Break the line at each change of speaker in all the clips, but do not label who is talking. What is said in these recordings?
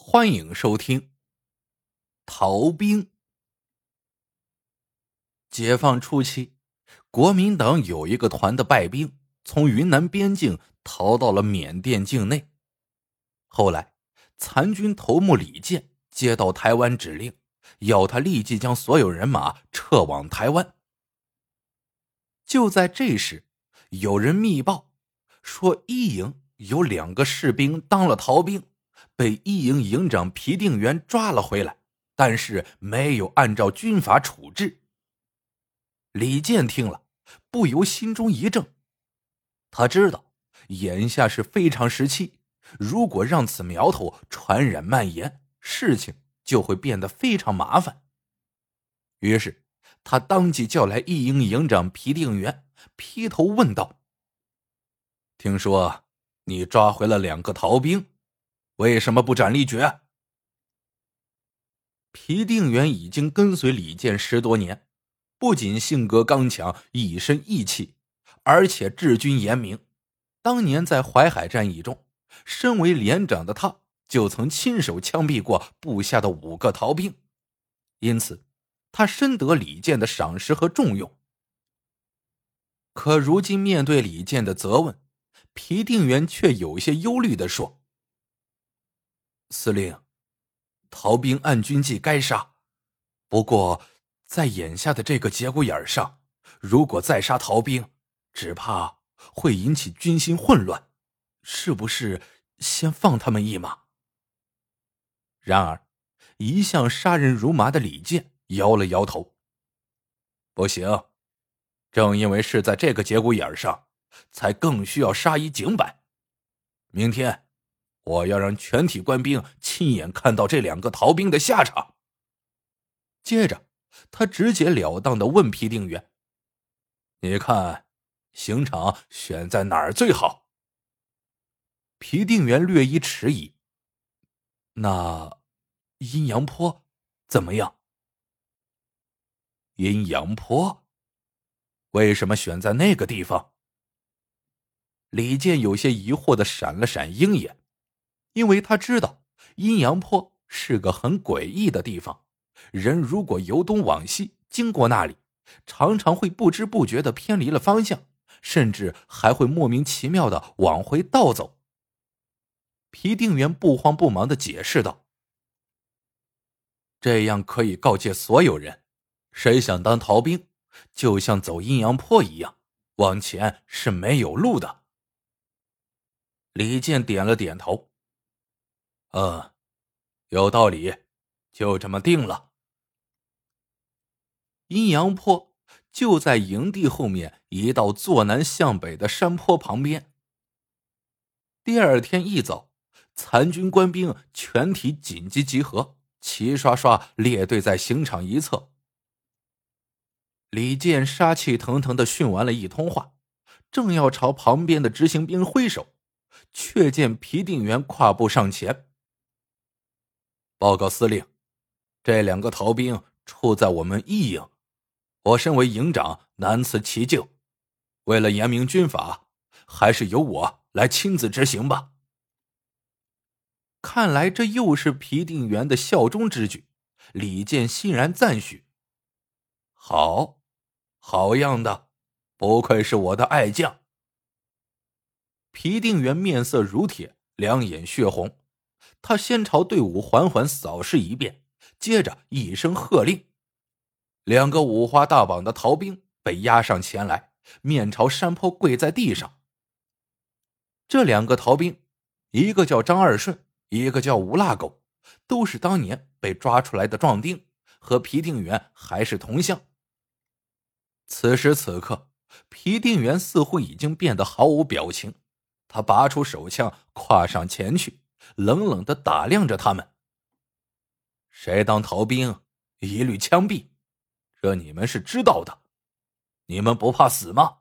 欢迎收听。逃兵。解放初期，国民党有一个团的败兵从云南边境逃到了缅甸境内。后来，残军头目李健接到台湾指令，要他立即将所有人马撤往台湾。就在这时，有人密报说，一营有两个士兵当了逃兵。被一营营长皮定元抓了回来，但是没有按照军法处置。李健听了，不由心中一怔。他知道眼下是非常时期，如果让此苗头传染蔓延，事情就会变得非常麻烦。于是，他当即叫来一营营长皮定元，劈头问道：“听说你抓回了两个逃兵？”为什么不斩立决？皮定元已经跟随李健十多年，不仅性格刚强、一身义气，而且治军严明。当年在淮海战役中，身为连长的他，就曾亲手枪毙过部下的五个逃兵，因此他深得李健的赏识和重用。可如今面对李健的责问，皮定元却有些忧虑的说。司令，逃兵按军纪该杀，不过在眼下的这个节骨眼上，如果再杀逃兵，只怕会引起军心混乱。是不是先放他们一马？然而，一向杀人如麻的李健摇了摇头：“不行，正因为是在这个节骨眼上，才更需要杀一儆百。明天。”我要让全体官兵亲眼看到这两个逃兵的下场。接着，他直截了当的问皮定元：“你看，刑场选在哪儿最好？”皮定元略一迟疑：“那阴阳坡怎么样？”阴阳坡？为什么选在那个地方？李健有些疑惑的闪了闪鹰眼。因为他知道阴阳坡是个很诡异的地方，人如果由东往西经过那里，常常会不知不觉的偏离了方向，甚至还会莫名其妙的往回倒走。皮定元不慌不忙的解释道：“这样可以告诫所有人，谁想当逃兵，就像走阴阳坡一样，往前是没有路的。”李健点了点头。嗯，有道理，就这么定了。阴阳坡就在营地后面一道坐南向北的山坡旁边。第二天一早，残军官兵全体紧急集合，齐刷刷列队在刑场一侧。李健杀气腾腾的训完了一通话，正要朝旁边的执行兵挥手，却见皮定元跨步上前。报告司令，这两个逃兵处在我们一营，我身为营长难辞其咎。为了严明军法，还是由我来亲自执行吧。看来这又是皮定元的效忠之举，李健欣然赞许。好，好样的，不愧是我的爱将。皮定元面色如铁，两眼血红。他先朝队伍缓缓扫视一遍，接着一声喝令，两个五花大绑的逃兵被押上前来，面朝山坡跪在地上。这两个逃兵，一个叫张二顺，一个叫吴腊狗，都是当年被抓出来的壮丁，和皮定元还是同乡。此时此刻，皮定元似乎已经变得毫无表情，他拔出手枪，跨上前去。冷冷的打量着他们。谁当逃兵，一律枪毙，这你们是知道的。你们不怕死吗？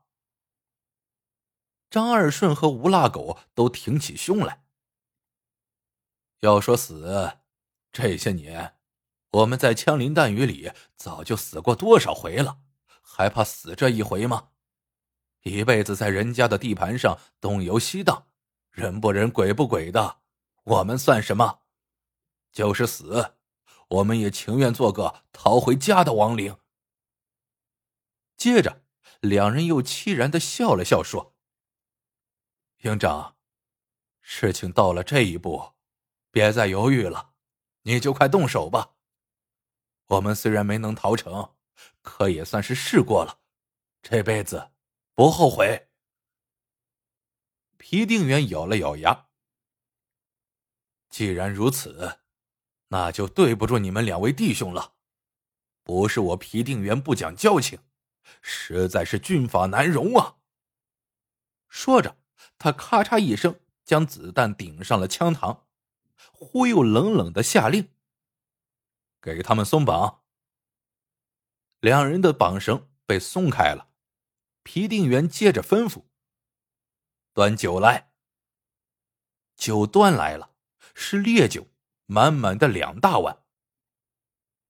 张二顺和吴腊狗都挺起胸来。要说死，这些年我们在枪林弹雨里早就死过多少回了，还怕死这一回吗？一辈子在人家的地盘上东游西荡，人不人鬼不鬼的。我们算什么？就是死，我们也情愿做个逃回家的亡灵。”接着，两人又凄然的笑了笑，说：“营长，事情到了这一步，别再犹豫了，你就快动手吧。我们虽然没能逃成，可也算是试过了，这辈子不后悔。”皮定远咬了咬牙：“既然如此，那就对不住你们两位弟兄了。不是我皮定元不讲交情。”实在是军法难容啊！说着，他咔嚓一声将子弹顶上了枪膛，忽又冷冷的下令：“给他们松绑。”两人的绑绳被松开了。皮定元接着吩咐：“端酒来。”酒端来了，是烈酒，满满的两大碗。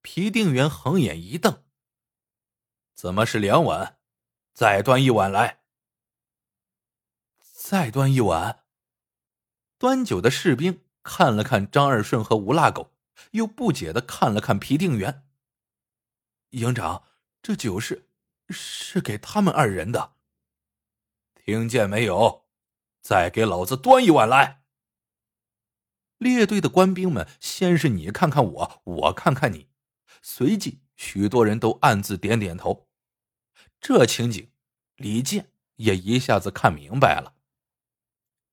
皮定元横眼一瞪。怎么是两碗？再端一碗来。再端一碗。端酒的士兵看了看张二顺和吴腊狗，又不解的看了看皮定元。营长，这酒是是给他们二人的。听见没有？再给老子端一碗来。列队的官兵们先是你看看我，我看看你，随即许多人都暗自点点头。这情景，李健也一下子看明白了。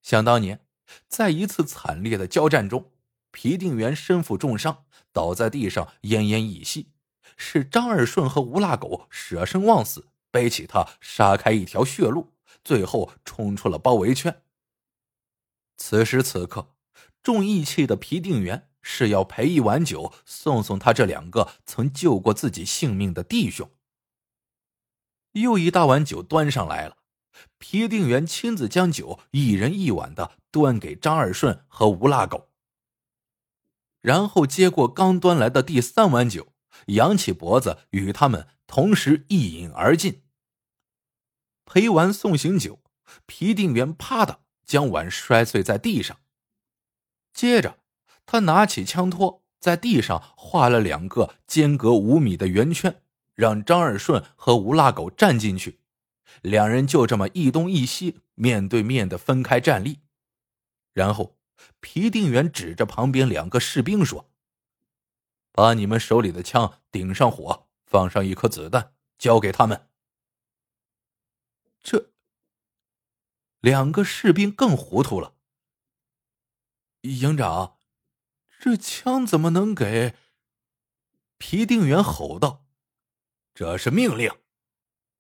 想当年，在一次惨烈的交战中，皮定元身负重伤，倒在地上奄奄一息，是张二顺和吴腊狗舍生忘死，背起他杀开一条血路，最后冲出了包围圈。此时此刻，重义气的皮定元是要陪一碗酒送送他这两个曾救过自己性命的弟兄。又一大碗酒端上来了，皮定元亲自将酒一人一碗的端给张二顺和吴腊狗，然后接过刚端来的第三碗酒，扬起脖子与他们同时一饮而尽。陪完送行酒，皮定元啪的将碗摔碎在地上，接着他拿起枪托，在地上画了两个间隔五米的圆圈。让张二顺和吴腊狗站进去，两人就这么一东一西，面对面的分开站立。然后，皮定远指着旁边两个士兵说：“把你们手里的枪顶上火，放上一颗子弹，交给他们。”这两个士兵更糊涂了。营长，这枪怎么能给？皮定远吼道。这是命令，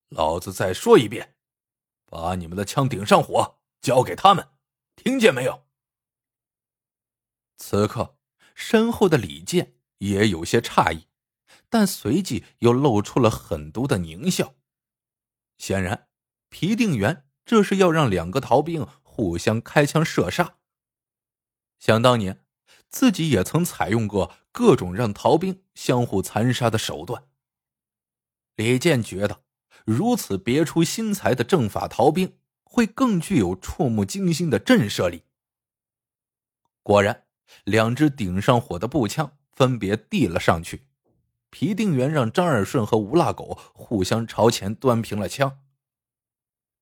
老子再说一遍，把你们的枪顶上火，交给他们，听见没有？此刻，身后的李健也有些诧异，但随即又露出了狠毒的狞笑。显然，皮定元这是要让两个逃兵互相开枪射杀。想当年，自己也曾采用过各种让逃兵相互残杀的手段。李健觉得，如此别出心裁的正法逃兵会更具有触目惊心的震慑力。果然，两支顶上火的步枪分别递了上去。皮定元让张二顺和吴腊狗互相朝前端平了枪。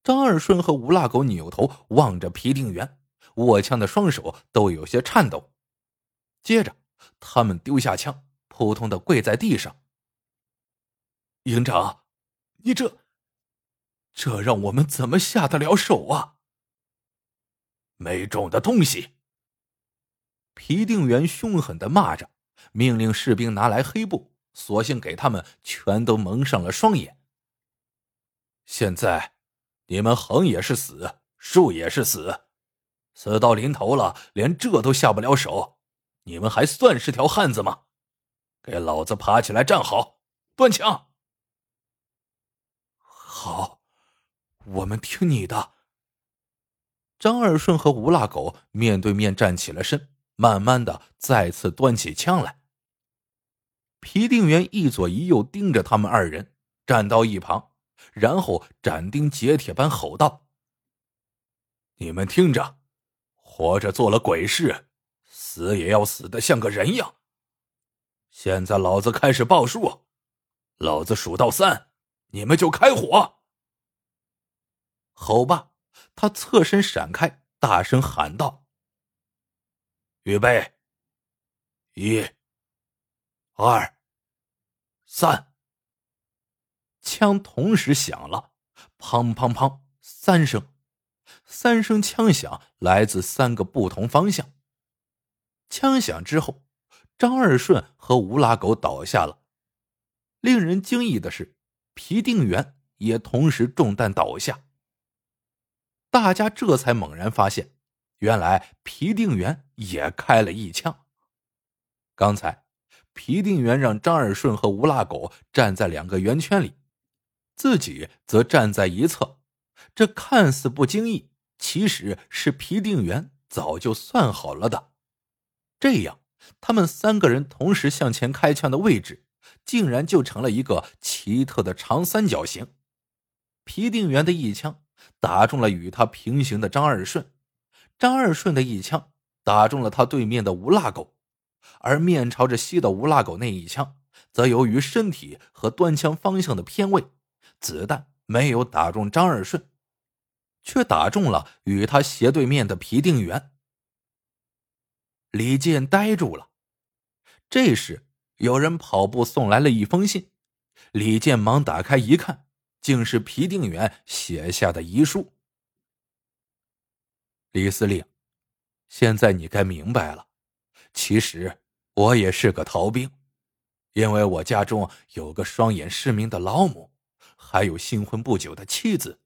张二顺和吴腊狗扭头望着皮定元，握枪的双手都有些颤抖。接着，他们丢下枪，扑通的跪在地上。营长，你这，这让我们怎么下得了手啊？没种的东西！皮定元凶狠的骂着，命令士兵拿来黑布，索性给他们全都蒙上了双眼。现在，你们横也是死，竖也是死，死到临头了，连这都下不了手，你们还算是条汉子吗？给老子爬起来，站好，端枪！好，我们听你的。张二顺和吴腊狗面对面站起了身，慢慢的再次端起枪来。皮定元一左一右盯着他们二人，站到一旁，然后斩钉截铁般吼道：“你们听着，活着做了鬼事，死也要死的像个人样，现在老子开始报数，老子数到三，你们就开火。吼罢，他侧身闪开，大声喊道：“预备！一、二、三！”枪同时响了，砰砰砰，三声。三声枪响来自三个不同方向。枪响之后，张二顺和吴拉狗倒下了。令人惊异的是，皮定元也同时中弹倒下。大家这才猛然发现，原来皮定元也开了一枪。刚才，皮定元让张二顺和吴拉狗站在两个圆圈里，自己则站在一侧。这看似不经意。其实是皮定元早就算好了的，这样他们三个人同时向前开枪的位置，竟然就成了一个奇特的长三角形。皮定元的一枪打中了与他平行的张二顺，张二顺的一枪打中了他对面的吴腊狗，而面朝着西的吴腊狗那一枪，则由于身体和端枪方向的偏位，子弹没有打中张二顺。却打中了与他斜对面的皮定元。李健呆住了。这时，有人跑步送来了一封信，李健忙打开一看，竟是皮定元写下的遗书。李司令，现在你该明白了，其实我也是个逃兵，因为我家中有个双眼失明的老母，还有新婚不久的妻子。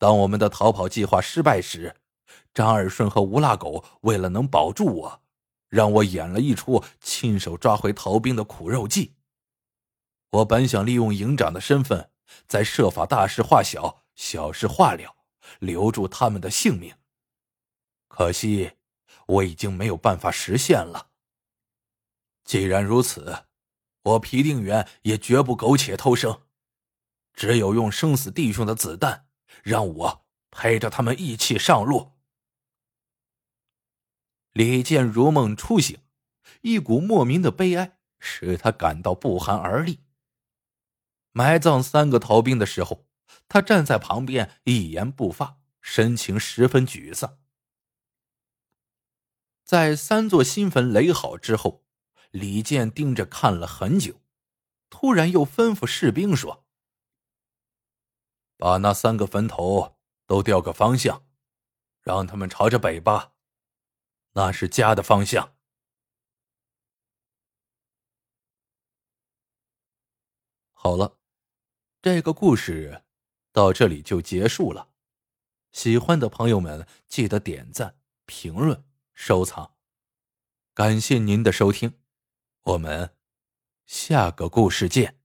当我们的逃跑计划失败时，张二顺和吴腊狗为了能保住我，让我演了一出亲手抓回逃兵的苦肉计。我本想利用营长的身份，再设法大事化小，小事化了，留住他们的性命。可惜我已经没有办法实现了。既然如此，我皮定远也绝不苟且偷生，只有用生死弟兄的子弹。让我陪着他们一起上路。李健如梦初醒，一股莫名的悲哀使他感到不寒而栗。埋葬三个逃兵的时候，他站在旁边一言不发，神情十分沮丧。在三座新坟垒好之后，李健盯着看了很久，突然又吩咐士兵说。把那三个坟头都调个方向，让他们朝着北吧，那是家的方向。好了，这个故事到这里就结束了。喜欢的朋友们记得点赞、评论、收藏，感谢您的收听，我们下个故事见。